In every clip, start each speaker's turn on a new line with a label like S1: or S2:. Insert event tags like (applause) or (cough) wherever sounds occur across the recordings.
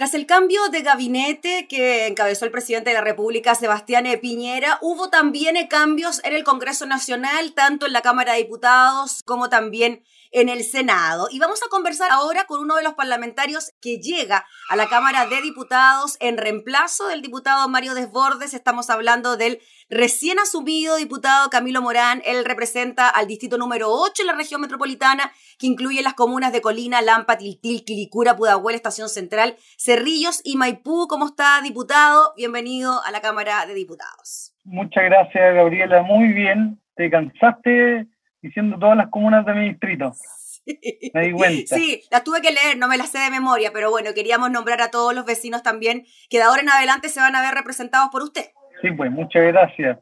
S1: Tras el cambio de gabinete que encabezó el presidente de la República, Sebastián Piñera, hubo también cambios en el Congreso Nacional, tanto en la Cámara de Diputados como también en el Senado. Y vamos a conversar ahora con uno de los parlamentarios que llega a la Cámara de Diputados en reemplazo del diputado Mario Desbordes. Estamos hablando del recién asumido diputado Camilo Morán. Él representa al distrito número 8 en la región metropolitana, que incluye las comunas de Colina, Lampa, Tiltil, Quilicura, Pudahuel, Estación Central, Cerrillos y Maipú. ¿Cómo está, diputado? Bienvenido a la Cámara de Diputados.
S2: Muchas gracias, Gabriela. Muy bien. Te cansaste diciendo todas las comunas de mi distrito. (laughs) Sí. Me di cuenta.
S1: Sí, las tuve que leer, no me las sé de memoria, pero bueno, queríamos nombrar a todos los vecinos también, que de ahora en adelante se van a ver representados por usted.
S2: Sí, pues muchas gracias.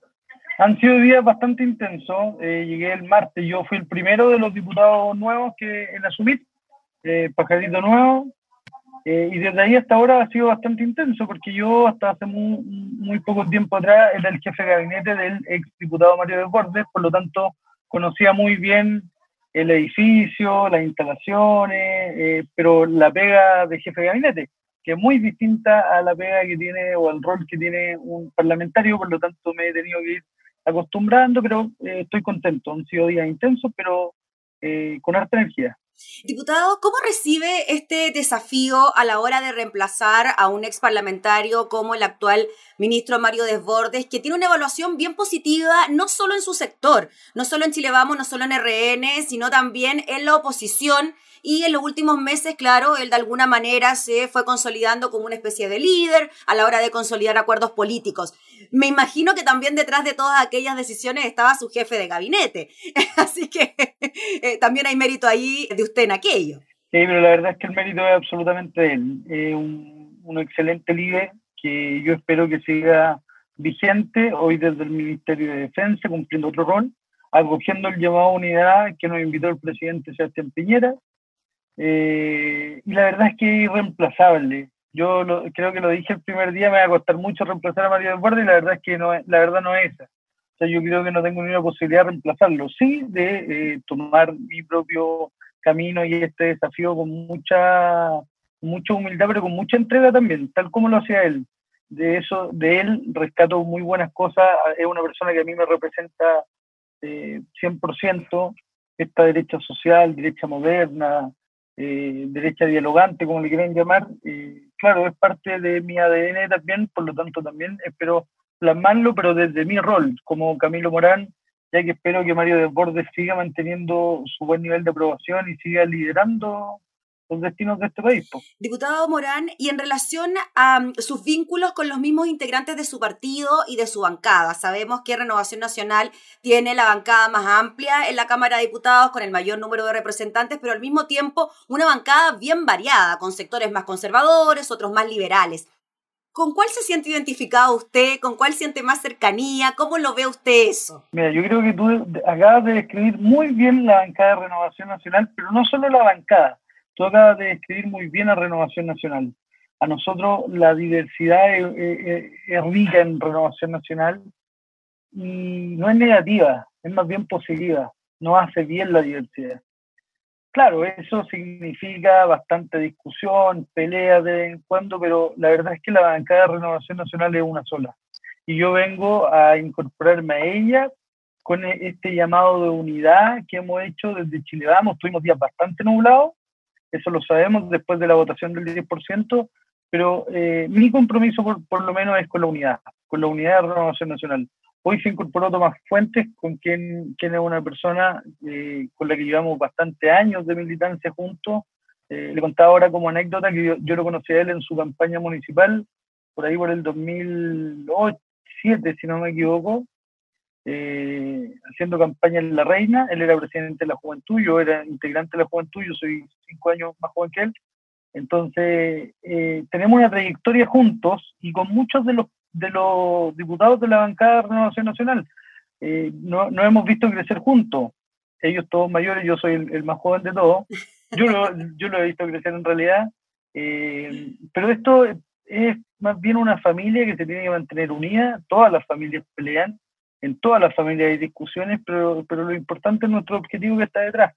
S2: Han sido días bastante intensos. Eh, llegué el martes, yo fui el primero de los diputados nuevos que en asumir, eh, pajarito nuevo, eh, y desde ahí hasta ahora ha sido bastante intenso, porque yo hasta hace muy, muy poco tiempo atrás era el jefe de gabinete del ex diputado Mario Desbordes, por lo tanto conocía muy bien el edificio, las instalaciones, eh, pero la pega de jefe de gabinete, que es muy distinta a la pega que tiene o al rol que tiene un parlamentario, por lo tanto me he tenido que ir acostumbrando, pero eh, estoy contento. Han sido días intensos, pero eh, con harta energía.
S1: Diputado, ¿cómo recibe este desafío a la hora de reemplazar a un ex parlamentario como el actual ministro Mario Desbordes, que tiene una evaluación bien positiva, no solo en su sector, no solo en Chile Vamos, no solo en RN, sino también en la oposición? Y en los últimos meses, claro, él de alguna manera se fue consolidando como una especie de líder a la hora de consolidar acuerdos políticos. Me imagino que también detrás de todas aquellas decisiones estaba su jefe de gabinete. (laughs) Así que eh, también hay mérito ahí de usted en aquello.
S2: Sí, pero la verdad es que el mérito es absolutamente de él. Es un, un excelente líder que yo espero que siga vigente hoy desde el Ministerio de Defensa, cumpliendo otro rol, acogiendo el llamado a unidad que nos invitó el presidente Sebastián Piñera. Eh, y la verdad es que es irreemplazable. Yo creo que lo dije el primer día, me va a costar mucho reemplazar a Mario del Borde y la verdad es que no, la verdad no es esa. O sea, yo creo que no tengo ninguna posibilidad de reemplazarlo. Sí, de eh, tomar mi propio camino y este desafío con mucha mucha humildad, pero con mucha entrega también, tal como lo hacía él. De eso, de él rescato muy buenas cosas. Es una persona que a mí me representa eh, 100%, esta derecha social, derecha moderna, eh, derecha dialogante, como le quieren llamar. Claro, es parte de mi ADN también, por lo tanto también espero plasmarlo, pero desde mi rol como Camilo Morán, ya que espero que Mario Desbordes siga manteniendo su buen nivel de aprobación y siga liderando los destinos de este país.
S1: Diputado Morán, y en relación a mm, sus vínculos con los mismos integrantes de su partido y de su bancada, sabemos que Renovación Nacional tiene la bancada más amplia en la Cámara de Diputados con el mayor número de representantes, pero al mismo tiempo una bancada bien variada, con sectores más conservadores, otros más liberales. ¿Con cuál se siente identificado usted? ¿Con cuál siente más cercanía? ¿Cómo lo ve usted eso?
S2: Mira, yo creo que tú acabas de describir muy bien la bancada de Renovación Nacional, pero no solo la bancada, Tú acabas de describir muy bien a Renovación Nacional. A nosotros la diversidad es, rica en Renovación Nacional y no es negativa, es más bien positiva. No hace bien la diversidad. Claro, eso significa bastante discusión, pelea de vez en cuando, pero la verdad es que la bancada de Renovación Nacional es una sola. Y yo vengo a incorporarme a ella con este llamado de unidad que hemos hecho desde Chile Vamos. Tuvimos días bastante nublados, eso lo sabemos después de la votación del 10%, pero eh, mi compromiso por, por, lo menos es con la unidad, con la unidad de renovación nacional. Hoy se incorporó Tomás Fuentes, con quien, quien es una persona eh, con la que llevamos bastante años de militancia juntos. Eh, le contaba ahora como anécdota que yo, yo, lo conocí a él en su campaña municipal, por ahí por el 2007, si no me equivoco, eh, haciendo campaña en La Reina, él era presidente de la Juventud, yo era integrante de la Juventud, yo soy cinco años más joven que él, entonces eh, tenemos una trayectoria juntos y con muchos de los, de los diputados de la bancada de Renovación Nacional, eh, no, no, hemos visto crecer juntos, ellos todos mayores, yo soy el, más joven de todos, yo lo, yo lo he visto crecer en realidad, pero esto es más bien una familia que se tiene que mantener unida, todas las familias pelean, en todas las familias hay discusiones, pero, pero lo importante es nuestro objetivo que está detrás.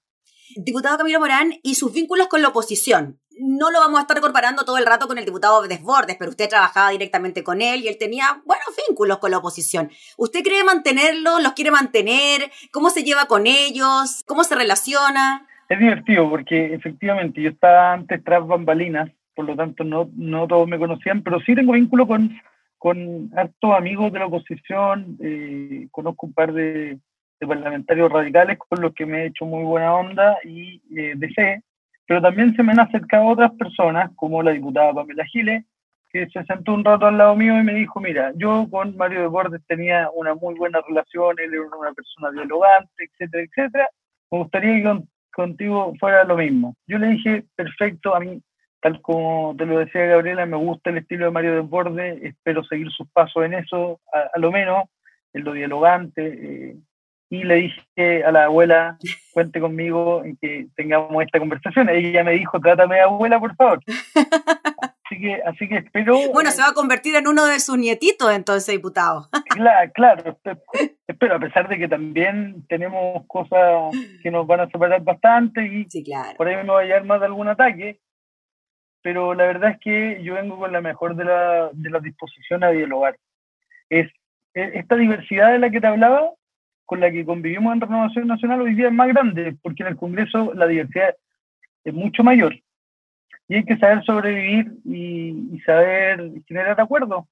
S1: Diputado Camilo Morán y sus vínculos con la oposición. No lo vamos a estar comparando todo el rato con el diputado Desbordes, pero usted trabajaba directamente con él y él tenía buenos vínculos con la oposición. ¿Usted cree mantenerlos? ¿Los quiere mantener? ¿Cómo se lleva con ellos? ¿Cómo se relaciona?
S2: Es divertido porque efectivamente yo estaba antes tras bambalinas, por lo tanto no, no todos me conocían, pero sí tengo vínculo con, con hartos amigos de la oposición, eh, conozco un par de, parlamentarios radicales con los que me he hecho muy buena onda y eh, de pero también se me han acercado otras personas, como la diputada Pamela Giles, que se sentó un rato al lado mío y me dijo, mira, yo con Mario de Bordes tenía una muy buena relación, él era una persona dialogante, etcétera, etcétera, me gustaría que contigo fuera lo mismo. Yo le dije, perfecto, a mí tal como te lo decía Gabriela, me gusta el estilo de Mario Desbordes, espero seguir sus pasos en eso, a, lo menos, en lo dialogante. Eh, y le dije a la abuela, cuente conmigo en que tengamos esta conversación. Ella me dijo, trátame de abuela, por favor. (laughs) Así que, así que espero...
S1: Bueno, se va a convertir en uno de sus nietitos entonces, diputado. (laughs)
S2: Claro, claro, espero, a pesar de que también tenemos cosas que nos van a separar bastante y por ahí me va a llegar más de algún ataque, pero la verdad es que yo vengo con la mejor de la, de la disposición a dialogar. Es, esta diversidad de la que te hablaba, con la que convivimos en Renovación Nacional hoy día es más grande, porque en el Congreso la diversidad es mucho mayor. Y hay que saber sobrevivir y, y saber generar acuerdos.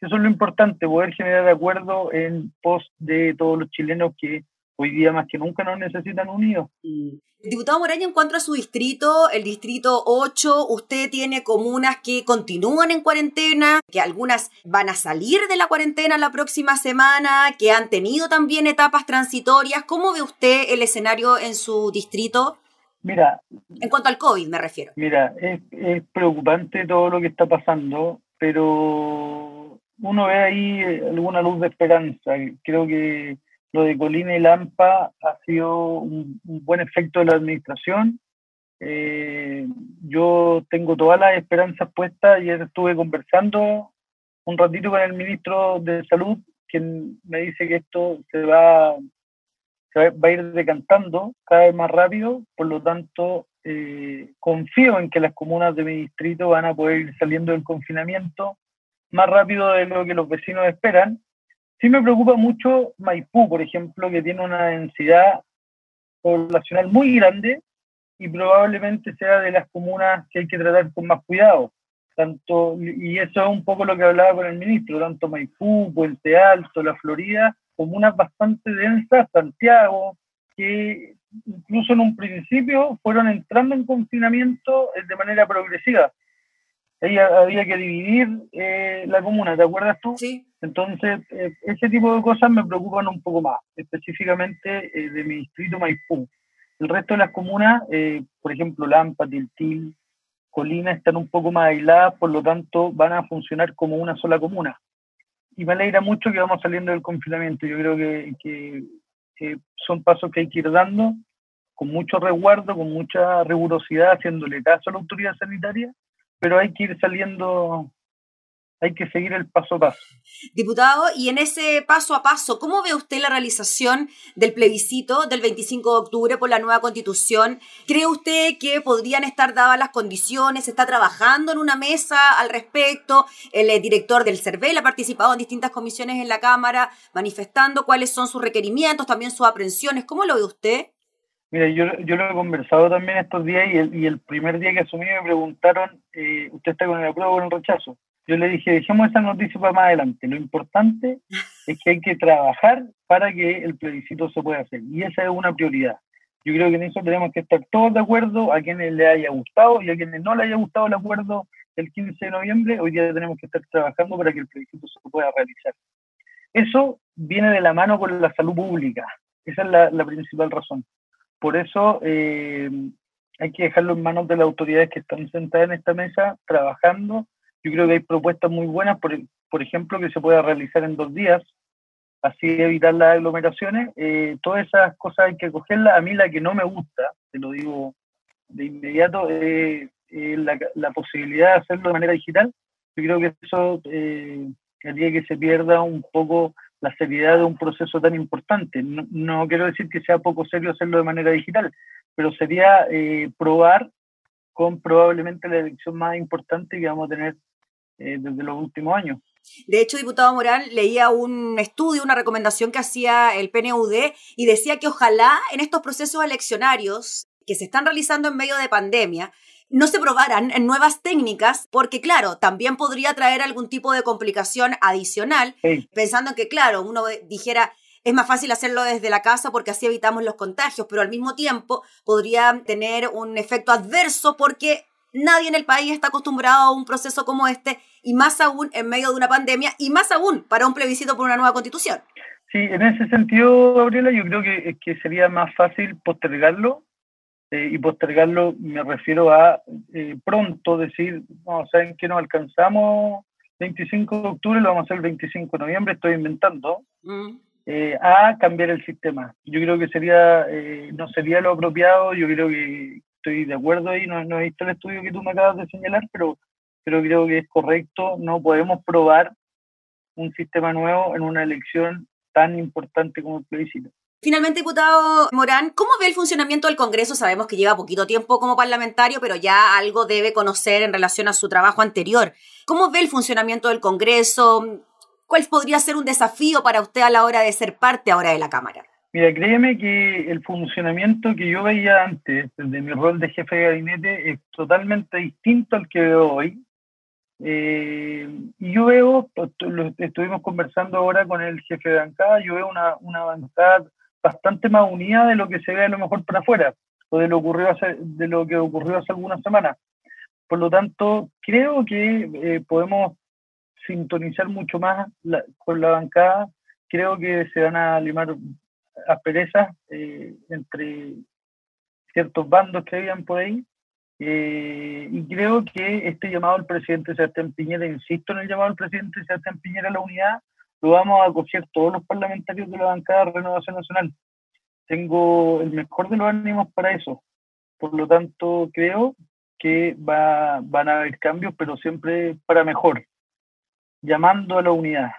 S2: Eso es lo importante, poder generar acuerdos en pos de todos los chilenos que hoy día más que nunca nos necesitan unidos.
S1: Diputado Moraña, en cuanto a su distrito, el distrito 8, usted tiene comunas que continúan en cuarentena, que algunas van a salir de la cuarentena la próxima semana, que han tenido también etapas transitorias. ¿Cómo ve usted el escenario en su distrito?
S2: Mira.
S1: En cuanto al COVID, me refiero.
S2: Mira, es, es preocupante todo lo que está pasando, pero uno ve ahí alguna luz de esperanza. Creo que lo de Colina y Lampa ha sido un, buen efecto de la administración. Eh, yo tengo todas las esperanzas puestas. Ayer estuve conversando un ratito con el ministro de Salud, quien me dice que esto se va, se va a ir decantando cada vez más rápido. Por lo tanto, eh, confío en que las comunas de mi distrito van a poder ir saliendo del confinamiento más rápido de lo que los vecinos esperan Sí me preocupa mucho Maipú, por ejemplo, que tiene una densidad poblacional muy grande y probablemente sea de las comunas que hay que tratar con más cuidado. Tanto, y eso es un poco lo que hablaba con el ministro, tanto Maipú, Puente Alto, La Florida, comunas bastante densas, Santiago, que incluso en un principio fueron entrando en confinamiento de manera progresiva ahí había que dividir eh, la comuna, ¿te acuerdas tú?
S1: Sí.
S2: Entonces, eh, ese tipo de cosas me preocupan un poco más, específicamente eh, de mi distrito Maipú. El resto de las comunas, por ejemplo, Lampa, Tiltil, Colina, están un poco más aisladas, por lo tanto van a funcionar como una sola comuna. Y me alegra mucho que vamos saliendo del confinamiento. Yo creo que, que son pasos que hay que ir dando con mucho resguardo, con mucha rigurosidad, haciéndole caso a la autoridad sanitaria pero hay que ir saliendo, hay que seguir el paso a paso.
S1: Diputado, y en ese paso a paso, ¿cómo ve usted la realización del plebiscito del 25 de octubre por la nueva constitución? ¿Cree usted que podrían estar dadas las condiciones? ¿Está trabajando en una mesa al respecto? El eh, director del CERVEL ha participado en distintas comisiones en la Cámara manifestando cuáles son sus requerimientos, también sus aprensiones. ¿Cómo lo ve usted?
S2: Mira, yo, yo lo he conversado también estos días y el, y el primer día que asumí me preguntaron, eh, ¿usted está con el apruebo o con el rechazo? Yo le dije, dejemos esa noticia para más adelante. Lo importante (laughs) es que hay que trabajar para que el plebiscito se pueda hacer. Y esa es una prioridad. Yo creo que en eso tenemos que estar todos de acuerdo, a quienes le haya gustado y a quienes no le haya gustado el acuerdo del 15 de noviembre, hoy día tenemos que estar trabajando para que el plebiscito se pueda realizar. Eso viene de la mano con la salud pública. Esa es la, la principal razón. Por eso eh, hay que dejarlo en manos de las autoridades que están sentadas en esta mesa trabajando. Yo creo que hay propuestas muy buenas, por, por ejemplo, que se pueda realizar en dos días, así evitar las aglomeraciones. Eh, todas esas cosas hay que cogerlas. A mí la que no me gusta, te lo digo de inmediato, es la, la, posibilidad de hacerlo de manera digital. Yo creo que eso eh, haría que se pierda un poco la seriedad de un proceso tan importante. No, quiero decir que sea poco serio hacerlo de manera digital, pero sería eh, probar con probablemente la elección más importante que vamos a tener eh, desde los últimos años.
S1: De hecho, diputado Morán, leía un estudio, una recomendación que hacía el PNUD y decía que ojalá en estos procesos eleccionarios que se están realizando en medio de pandemia, no se probaran en nuevas técnicas, porque claro, también podría traer algún tipo de complicación adicional, pensando que claro, uno dijera, es más fácil hacerlo desde la casa porque así evitamos los contagios, pero al mismo tiempo podría tener un efecto adverso porque nadie en el país está acostumbrado a un proceso como este y más aún en medio de una pandemia y más aún para un plebiscito por una nueva constitución.
S2: Sí, en ese sentido, Gabriela, yo creo que, que sería más fácil postergarlo eh, y postergarlo me refiero a eh, pronto decir, no, ¿saben que no alcanzamos 25 de octubre? Lo vamos a hacer el 25 de noviembre, estoy inventando, mm. eh, a cambiar el sistema. Yo creo que sería, no sería lo apropiado, yo creo que estoy de acuerdo ahí, no, no he visto el estudio que tú me acabas de señalar, pero, pero creo que es correcto, no podemos probar un sistema nuevo en una elección tan importante como el plebiscito.
S1: Finalmente, diputado Morán, ¿cómo ve el funcionamiento del Congreso? Sabemos que lleva poquito tiempo como parlamentario, pero ya algo debe conocer en relación a su trabajo anterior. ¿Cómo ve el funcionamiento del Congreso? ¿Cuál podría ser un desafío para usted a la hora de ser parte ahora de la Cámara?
S2: Mira, créeme que el funcionamiento que yo veía antes, desde mi rol de jefe de gabinete, es totalmente distinto al que veo hoy. Eh, y yo veo, lo estuvimos conversando ahora con el jefe de bancada, yo veo una, una bancada bastante más unida de lo que se ve a lo mejor para afuera o de lo, ocurrió hace, de lo que ocurrió hace algunas semanas. Por lo tanto, creo que eh, podemos sintonizar mucho más con la bancada. Creo que se van a limar asperezas eh, entre ciertos bandos que habían por ahí. Eh, y creo que este llamado al presidente Sebastián Piñera, insisto en el llamado al presidente Sebastián Piñera a la unidad, lo vamos a acoger todos los parlamentarios de la bancada de Renovación Nacional. Tengo el mejor de los ánimos para eso. Por lo tanto, creo que va, van a haber cambios, pero siempre para mejor, llamando a la unidad.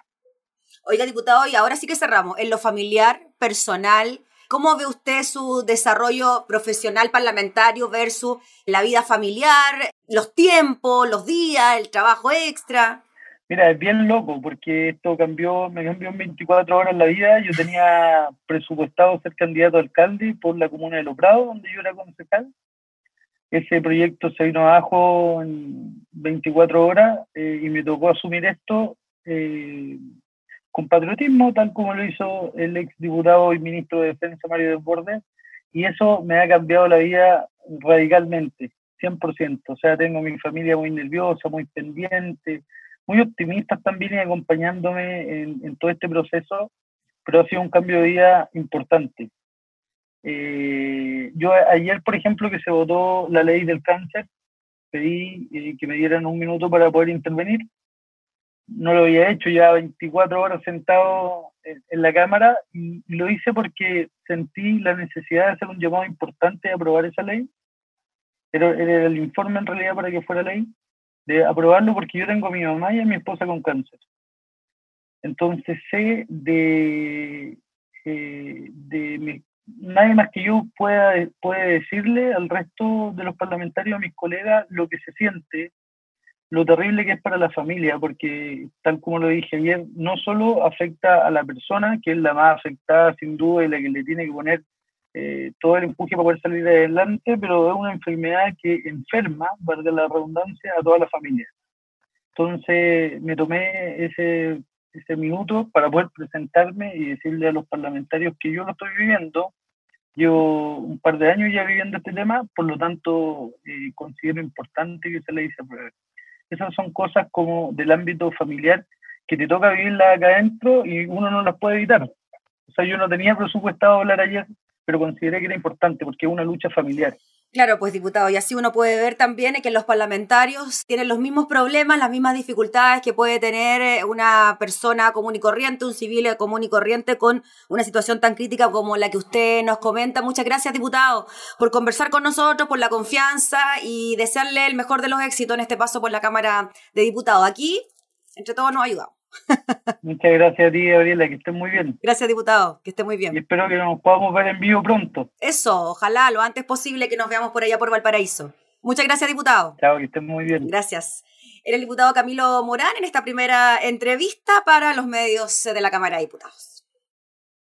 S1: Oiga, diputado, y ahora sí que cerramos. En lo familiar, personal, ¿cómo ve usted su desarrollo profesional parlamentario versus la vida familiar, los tiempos, los días, el trabajo extra?
S2: Mira, es bien loco porque esto cambió, me cambió en 24 horas la vida. Yo tenía presupuestado ser candidato a alcalde por la comuna de Los Prados, donde yo era concejal. Ese proyecto se vino abajo en 24 horas eh, y me tocó asumir esto eh, con patriotismo, tal como lo hizo el ex diputado y ministro de Defensa Mario Desbordes. Y eso me ha cambiado la vida radicalmente, 100%. O sea, tengo mi familia muy nerviosa, muy pendiente muy optimistas también y acompañándome en, todo este proceso, pero ha sido un cambio de vida importante. Eh, yo ayer, por ejemplo, que se votó la ley del cáncer, pedí eh, que me dieran un minuto para poder intervenir. No lo había hecho ya 24 horas sentado en, la Cámara y, lo hice porque sentí la necesidad de hacer un llamado importante a aprobar esa ley. Era, era el informe en realidad para que fuera ley de aprobarlo porque yo tengo a mi mamá y a mi esposa con cáncer. Entonces sé de, eh, de nadie más que yo pueda puede decirle al resto de los parlamentarios, a mis colegas, lo que se siente, lo terrible que es para la familia, porque tal como lo dije ayer, no solo afecta a la persona, que es la más afectada sin duda y la que le tiene que poner eh, todo el empuje para poder salir adelante, pero es una enfermedad que enferma, valga la redundancia, a toda la familia. Entonces me tomé ese, ese minuto para poder presentarme y decirle a los parlamentarios que yo lo estoy viviendo. Llevo un par de años ya viviendo este tema, por lo tanto eh, considero importante que se le dice prueba. Esas son cosas como del ámbito familiar que te toca vivirla acá adentro y uno no las puede evitar. O sea, yo no tenía presupuestado hablar ayer pero consideré que era importante porque es una lucha familiar.
S1: Claro, pues diputado, y así uno puede ver también que los parlamentarios tienen los mismos problemas, las mismas dificultades que puede tener eh, una persona común y corriente, un civil común y corriente con una situación tan crítica como la que usted nos comenta. Muchas gracias, diputado, por conversar con nosotros, por la confianza y desearle el mejor de los éxitos en este paso por la Cámara de Diputados. Aquí, entre todos, nos ha ayudado.
S2: Muchas gracias a ti, Gabriela, que estés muy bien.
S1: Gracias, diputado, que esté muy bien.
S2: Y espero que nos podamos ver en vivo pronto.
S1: Eso, ojalá lo antes posible que nos veamos por allá por Valparaíso. Muchas gracias, diputado.
S2: Chao, que estés muy bien.
S1: Gracias. Era el diputado Camilo Morán en esta primera entrevista para los medios de la Cámara de Diputados.